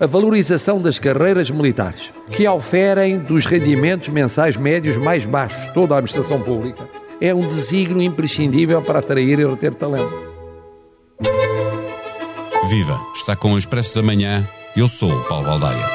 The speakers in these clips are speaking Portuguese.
A valorização das carreiras militares, que oferem dos rendimentos mensais médios mais baixos toda a administração pública, é um desígnio imprescindível para atrair e reter talento. Viva! Está com o Expresso da Manhã. Eu sou o Paulo Baldaia.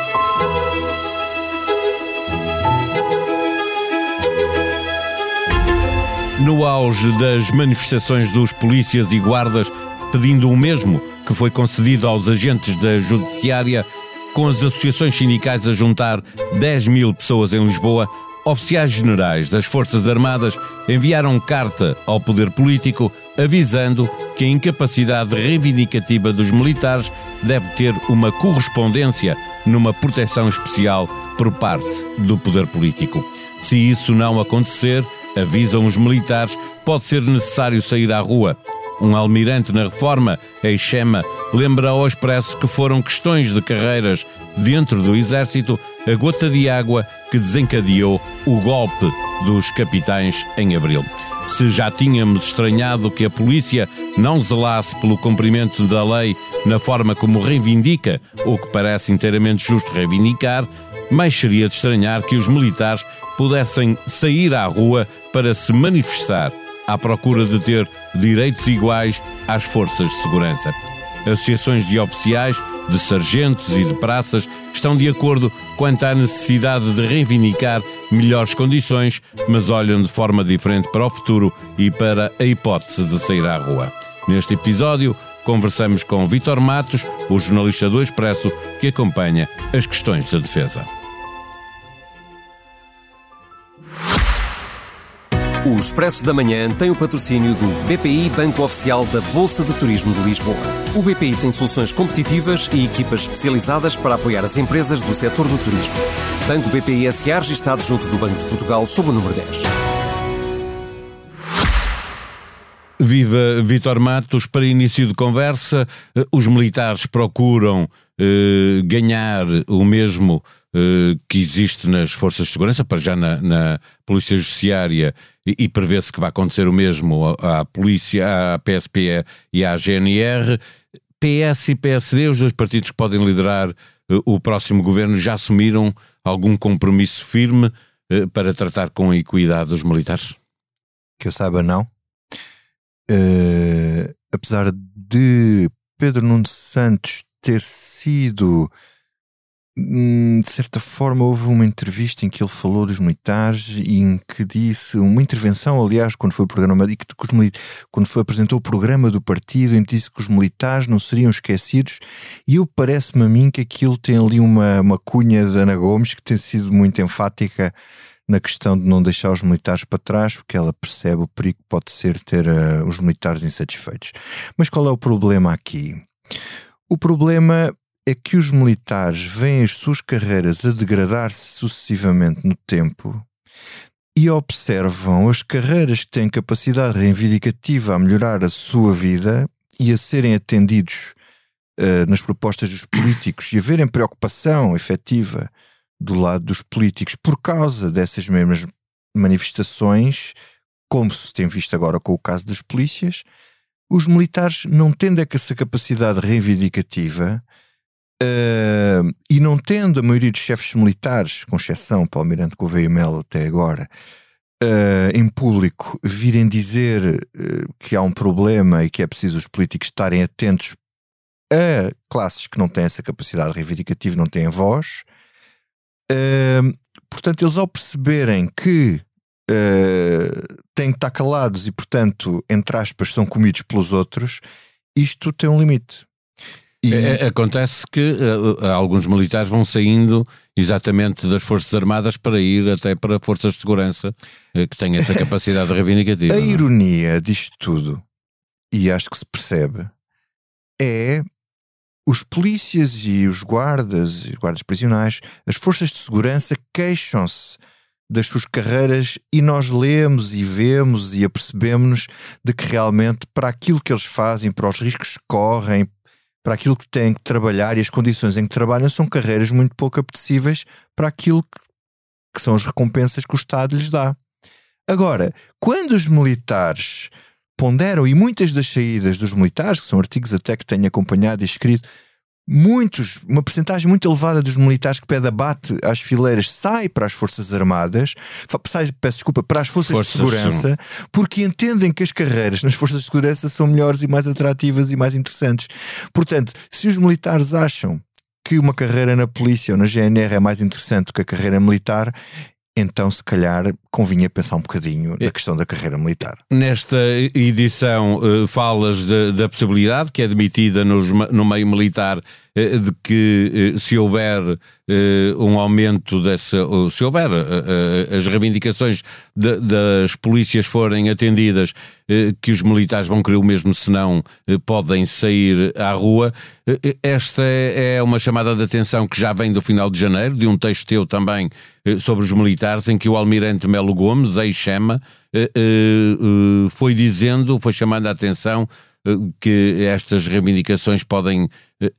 No auge das manifestações dos polícias e guardas pedindo o mesmo que foi concedido aos agentes da Judiciária, com as associações sindicais a juntar 10 mil pessoas em Lisboa, oficiais generais das Forças Armadas enviaram carta ao poder político avisando que a incapacidade reivindicativa dos militares deve ter uma correspondência numa proteção especial por parte do poder político. Se isso não acontecer, avisam os militares, pode ser necessário sair à rua um almirante na reforma, Eixema, lembra ao Expresso que foram questões de carreiras dentro do exército a gota de água que desencadeou o golpe dos capitães em abril. Se já tínhamos estranhado que a polícia não zelasse pelo cumprimento da lei na forma como reivindica, ou que parece inteiramente justo reivindicar, mais seria de estranhar que os militares pudessem sair à rua para se manifestar à procura de ter direitos iguais às forças de segurança. Associações de oficiais, de sargentos e de praças estão de acordo quanto à necessidade de reivindicar melhores condições, mas olham de forma diferente para o futuro e para a hipótese de sair à rua. Neste episódio, conversamos com Vitor Matos, o jornalista do Expresso, que acompanha as questões da defesa. O Expresso da Manhã tem o patrocínio do BPI Banco Oficial da Bolsa de Turismo de Lisboa. O BPI tem soluções competitivas e equipas especializadas para apoiar as empresas do setor do turismo. Banco BPI SA registado junto do Banco de Portugal sob o número 10. Viva Vitor Matos, para início de conversa, eh, os militares procuram eh, ganhar o mesmo que existe nas forças de segurança, para já na, na Polícia Judiciária, e, e prevê-se que vai acontecer o mesmo à, à Polícia, à PSP e à GNR. PS e PSD, os dois partidos que podem liderar uh, o próximo governo, já assumiram algum compromisso firme uh, para tratar com a equidade dos militares? Que eu saiba, não. Uh, apesar de Pedro Nuno Santos ter sido de certa forma, houve uma entrevista em que ele falou dos militares e em que disse uma intervenção, aliás, quando foi o programa e que, quando foi apresentou o programa do partido, em que disse que os militares não seriam esquecidos. E eu parece-me a mim que aquilo tem ali uma, uma cunha de Ana Gomes que tem sido muito enfática na questão de não deixar os militares para trás, porque ela percebe o perigo que pode ser ter uh, os militares insatisfeitos. Mas qual é o problema aqui? O problema é que os militares veem as suas carreiras a degradar-se sucessivamente no tempo e observam as carreiras que têm capacidade reivindicativa a melhorar a sua vida e a serem atendidos uh, nas propostas dos políticos e haverem preocupação efetiva do lado dos políticos por causa dessas mesmas manifestações, como se tem visto agora com o caso das polícias, os militares, não tendo essa capacidade reivindicativa, Uh, e não tendo a maioria dos chefes militares, com exceção para o Almirante Gouveia Melo até agora, uh, em público virem dizer uh, que há um problema e que é preciso os políticos estarem atentos a classes que não têm essa capacidade reivindicativa, não têm voz. portanto, eles ao perceberem que têm que estar calados e, portanto, entre aspas, são comidos pelos outros, isto tem um limite. E... É, é, acontece que uh, alguns militares vão saindo exatamente das Forças Armadas para ir até para Forças de Segurança uh, que têm essa capacidade reivindicativa. A? É? ironia disto tudo, e acho que se percebe, é os polícias e os guardas, os guardas prisionais, as forças de segurança queixam-se das suas carreiras e nós lemos e vemos e apercebemos-nos de que realmente para aquilo que eles fazem, para os riscos que correm, para aquilo que têm que trabalhar e as condições em que trabalham são carreiras muito pouco apetecíveis para aquilo que, que são as recompensas que o Estado lhes dá. Agora, quando os militares ponderam, e muitas das saídas dos militares, que são artigos até que tenho acompanhado e escrito, muitos, uma percentagem muito elevada dos militares que pede abate às fileiras sai para as Forças Armadas, sai, peço desculpa, para as Forças, forças de Segurança, sim. porque entendem que as carreiras nas Forças de Segurança são melhores e mais atrativas e mais interessantes. Portanto, se os militares acham que uma carreira na polícia ou na GNR é mais interessante do que a carreira militar, então se calhar convinha pensar um bocadinho na questão da carreira militar. Nesta edição uh, falas de, da possibilidade que é admitida nos, no meio militar uh, de que uh, se houver um aumento dessa, se houver as reivindicações de, das polícias forem atendidas, que os militares vão querer o mesmo, senão podem sair à rua. Esta é, é uma chamada de atenção que já vem do final de janeiro, de um texto teu também sobre os militares, em que o almirante Melo Gomes, ex-Chema, eh, eh, eh, foi dizendo, foi chamando a atenção que estas reivindicações podem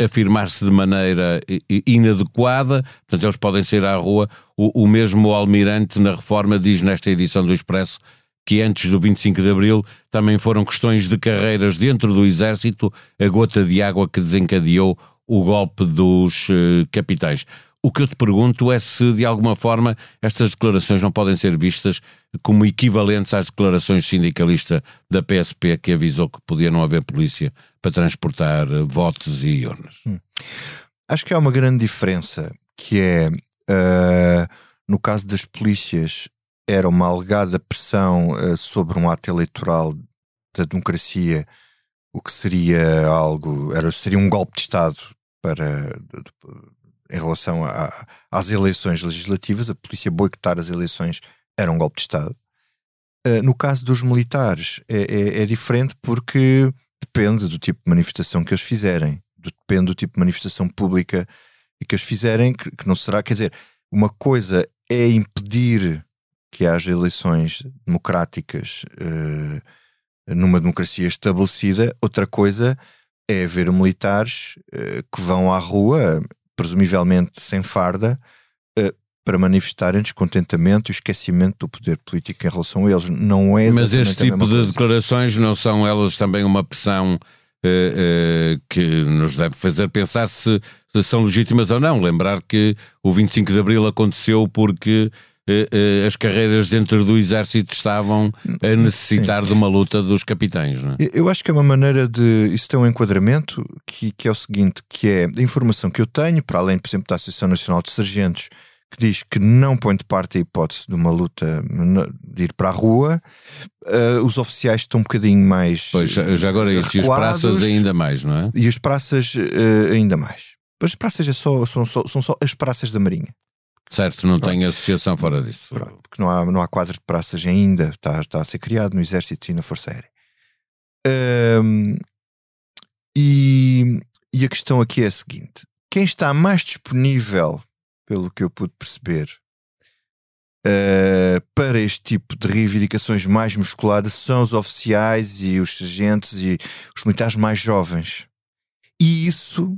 afirmar-se de maneira inadequada, portanto, eles podem sair à rua. O, o mesmo Almirante, na reforma, diz nesta edição do Expresso que antes do 25 de Abril também foram questões de carreiras dentro do Exército a gota de água que desencadeou o golpe dos capitães. O que eu te pergunto é se, de alguma forma, estas declarações não podem ser vistas como equivalentes às declarações sindicalista da PSP, que avisou que podia não haver polícia para transportar eh, votos e urnas. Hum. Acho que há uma grande diferença, que é, uh, no caso das polícias, era uma alegada pressão uh, sobre um ato eleitoral da democracia, o que seria algo, era, seria um golpe de Estado para em relação a, às eleições legislativas, a polícia boicotar as eleições era um golpe de Estado. Uh, no caso dos militares, é, é, é, diferente porque depende do tipo de manifestação que eles fizerem, depende do tipo de manifestação pública que eles fizerem, que, que não será, quer dizer, uma coisa é impedir que haja eleições democráticas uh, numa democracia estabelecida, outra coisa é haver militares uh, que vão à rua presumivelmente sem farda, uh, para manifestarem descontentamento e esquecimento do poder político em relação a eles. Não é Mas este tipo de declarações não são elas também uma pressão uh, uh, que nos deve fazer pensar se, se, são legítimas ou não? Lembrar que o 25 de Abril aconteceu porque eh, eh, as carreiras dentro do exército estavam a necessitar Sim. de uma luta dos capitães. Não é? Eu acho que é uma maneira de. Isso tem um enquadramento que, que é o seguinte: que é a informação que eu tenho, para além, por exemplo, da Associação Nacional de Sargentos, que diz que não põe de parte a hipótese de uma luta de ir para a rua. Uh, os oficiais estão um bocadinho mais. Pois, já agora isso, e os praças ainda mais, não é? E as praças uh, ainda mais. As praças é só, são, só, são só as praças da Marinha. Certo, não Pronto. tem associação fora disso. Pronto, porque não há, não há quadro de praças ainda, está, está a ser criado no Exército e na Força Aérea. E, e a questão aqui é a seguinte: quem está mais disponível, pelo que eu pude perceber, uh, para este tipo de reivindicações mais musculadas são os oficiais e os sargentos e os militares mais jovens. E isso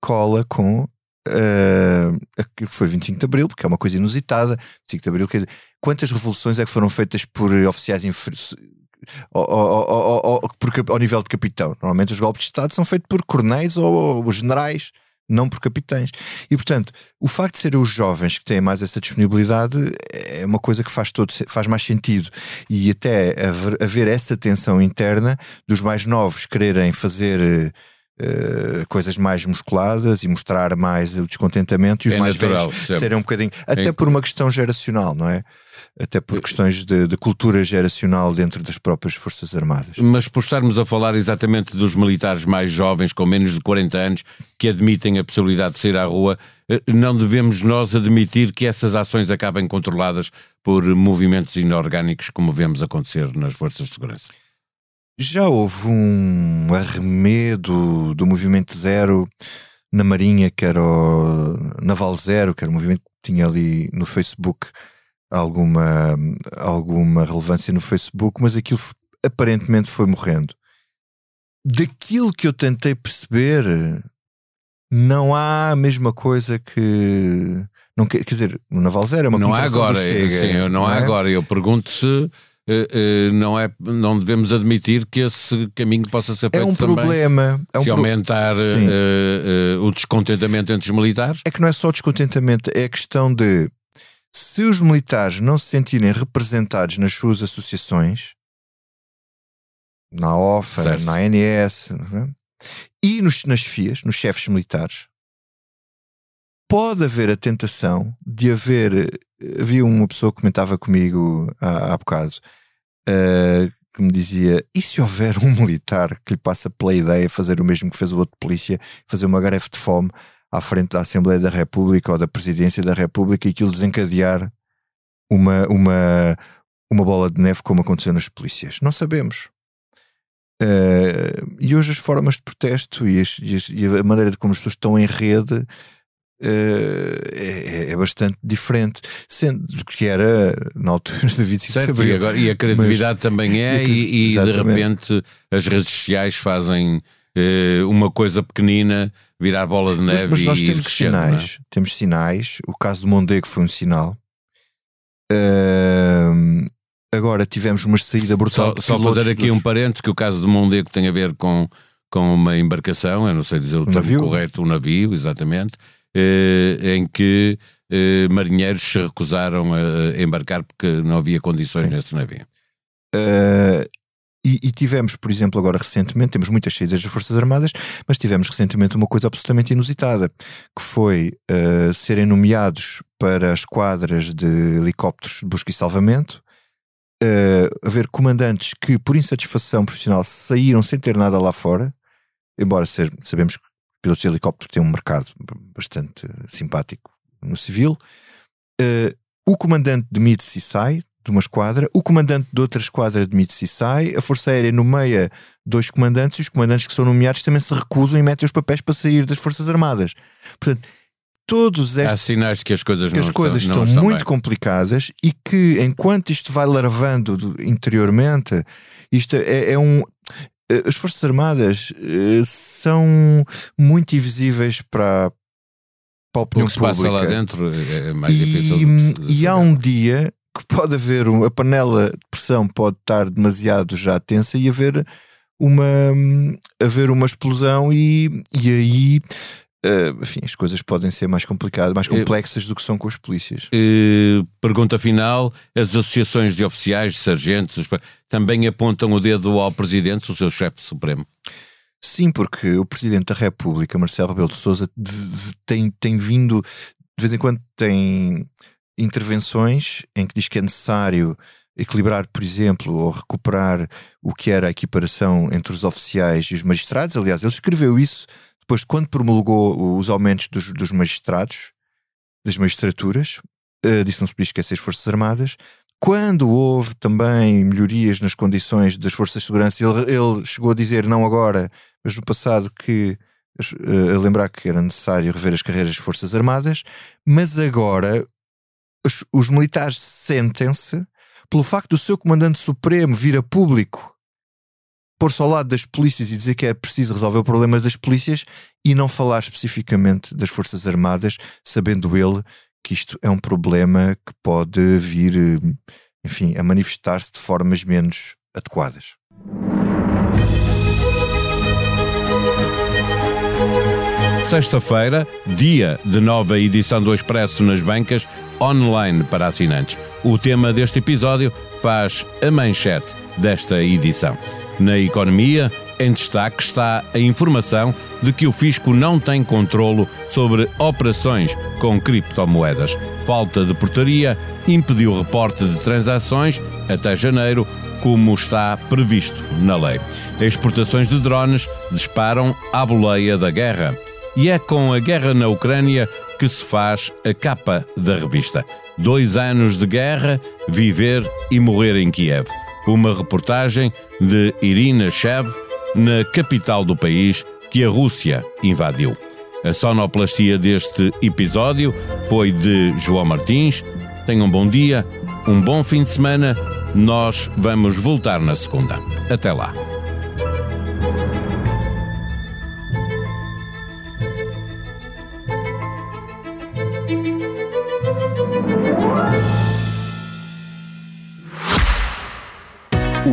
cola com Uh, foi 25 de Abril, porque é uma coisa inusitada. 25 de Abril, quer dizer, quantas revoluções é que foram feitas por oficiais ao, ao, ao, nível de capitão? Normalmente os golpes de Estado são feitos por coronéis ou, generais, não por capitães. E portanto, o facto de serem os jovens que têm mais essa disponibilidade é uma coisa que faz, todo, faz mais sentido. E até haver, haver essa tensão interna dos mais novos quererem fazer Uh, coisas mais musculadas e mostrar mais o descontentamento e os é mais natural, velhos serem um bocadinho, até é por uma questão geracional, não é? Até por questões de, de, cultura geracional dentro das próprias Forças Armadas. Mas por estarmos a falar exatamente dos militares mais jovens, com menos de 40 anos, que admitem a possibilidade de sair à rua, eh, não devemos nós admitir que essas ações acabem controladas por movimentos inorgânicos, como vemos acontecer nas Forças de Segurança? Já houve um arremedo do movimento zero na Marinha, que era o Naval Zero, que era um movimento que tinha ali no Facebook alguma, alguma relevância no Facebook, mas aquilo aparentemente foi morrendo. Daquilo que eu tentei perceber, não há a mesma coisa que. Não, quer dizer, o Naval Zero é uma Não há agora, sim, não, não é? há agora. Eu pergunto se não, é, não devemos admitir que esse caminho possa ser feito É um também, problema. É um se pro- aumentar Sim. o descontentamento entre os militares. É que não é só descontentamento, é a questão de se os militares não se sentirem representados nas suas associações, na OFA, Certo. na ANS, é? e nos, nas FIAs, nos chefes militares, pode haver a tentação de haver. Havia uma pessoa que comentava comigo há, há bocado eh, que me dizia: e se houver um militar que lhe passa pela ideia de fazer o mesmo que fez o outro polícia, fazer uma greve de fome à frente da Assembleia da República ou da Presidência da República e aquilo desencadear uma, uma, uma bola de neve como aconteceu nas polícias? Não sabemos. Eh, e hoje as formas de protesto e, as- e a maneira de como as pessoas estão em rede é, é bastante diferente, sendo que era na altura de 25 de Certo, e, Abril. agora, e a criatividade também e a é, cri- e, e de repente as redes sociais fazem eh, uma coisa pequenina virar bola de Mas, neve mas nós e temos é? sinais, temos sinais. O caso do Mondego foi um sinal. Ahm, agora tivemos uma saída brutal. Só, de só fazer aqui dos- um parênteses que o caso do Mondego tem a ver com, com uma embarcação, eu não sei dizer o termo navio? correto, um navio, exatamente, eh, em que eh, marinheiros se recusaram a embarcar porque não havia condições Sim. nesse navio. Uh, e, e tivemos, por exemplo, agora recentemente, temos muitas saídas das Forças Armadas, mas tivemos recentemente uma coisa absolutamente inusitada, que foi uh, serem nomeados para as quadras de helicópteros de busca e salvamento, uh, haver comandantes que, por insatisfação profissional, saíram sem ter nada lá fora, embora sabemos que pilotos de helicóptero têm um mercado bastante simpático no civil. Uh, o comandante demite-se e sai de uma esquadra, o comandante de outra esquadra demite-se e sai, a Força Aérea nomeia dois comandantes e os comandantes que são nomeados também se recusam e metem os papéis para sair das Forças Armadas. Portanto, todos Há estes sinais que as coisas que as coisas estão, estão, muito bem. complicadas e que enquanto isto vai larvando do- interiormente, isto é, é um. Eh, As Forças Armadas eh, são muito invisíveis para, para a O opinião que se passa lá pública. dentro é é mais difícil de, E, de e há um dia que pode haver um- a panela de pressão pode estar demasiado já tensa e haver uma haver uma explosão e, e aí eh, enfim, as coisas podem ser mais complicadas, mais Eu- complexas do que são com as polícias. Eh, pergunta final: as associações de oficiais, de sargentos, os- também apontam o dedo ao presidente, o seu chefe supremo. Sim, porque o Presidente da República, Marcelo Rebelo de Sousa, tem, tem vindo, de vez em quando tem intervenções em que diz que é necessário equilibrar, por exemplo, ou recuperar o que era a equiparação entre os oficiais e os magistrados. Aliás, ele escreveu isso depois de quando promulgou os aumentos dos, dos magistrados, das magistraturas, uh, disse que não se podia esquecer as Forças Armadas. Quando houve também melhorias nas condições das forças de segurança, ele, ele chegou a dizer, não agora, mas no passado, que uh, a lembrar que era necessário rever as carreiras das Forças Armadas, mas agora os, os militares sentem-se pelo facto do seu comandante supremo vir a público pôr-se ao lado das polícias e dizer que é preciso resolver o problema das polícias e não falar especificamente das Forças Armadas, sabendo ele que isto é um problema que pode vir, enfim, a manifestar-se de formas menos adequadas. Sexta-feira, dia de nova edição do Expresso nas bancas, online para assinantes. O tema deste episódio faz a manchete desta edição. Na economia, em destaque está a informação de que o fisco não tem controlo sobre operações com criptomoedas. Falta de portaria impediu o reporte de transações até janeiro, como está previsto na lei. Exportações de drones disparam à boleia da guerra. E é com a guerra na Ucrânia que se faz a capa da revista. Dois anos de guerra, viver e morrer em Kiev. Uma reportagem de Irina Shev na capital do país que a Rússia invadiu. A sonoplastia deste episódio foi de João Martins. Tenham um bom dia, um bom fim de semana. Nós vamos voltar na segunda. Até lá.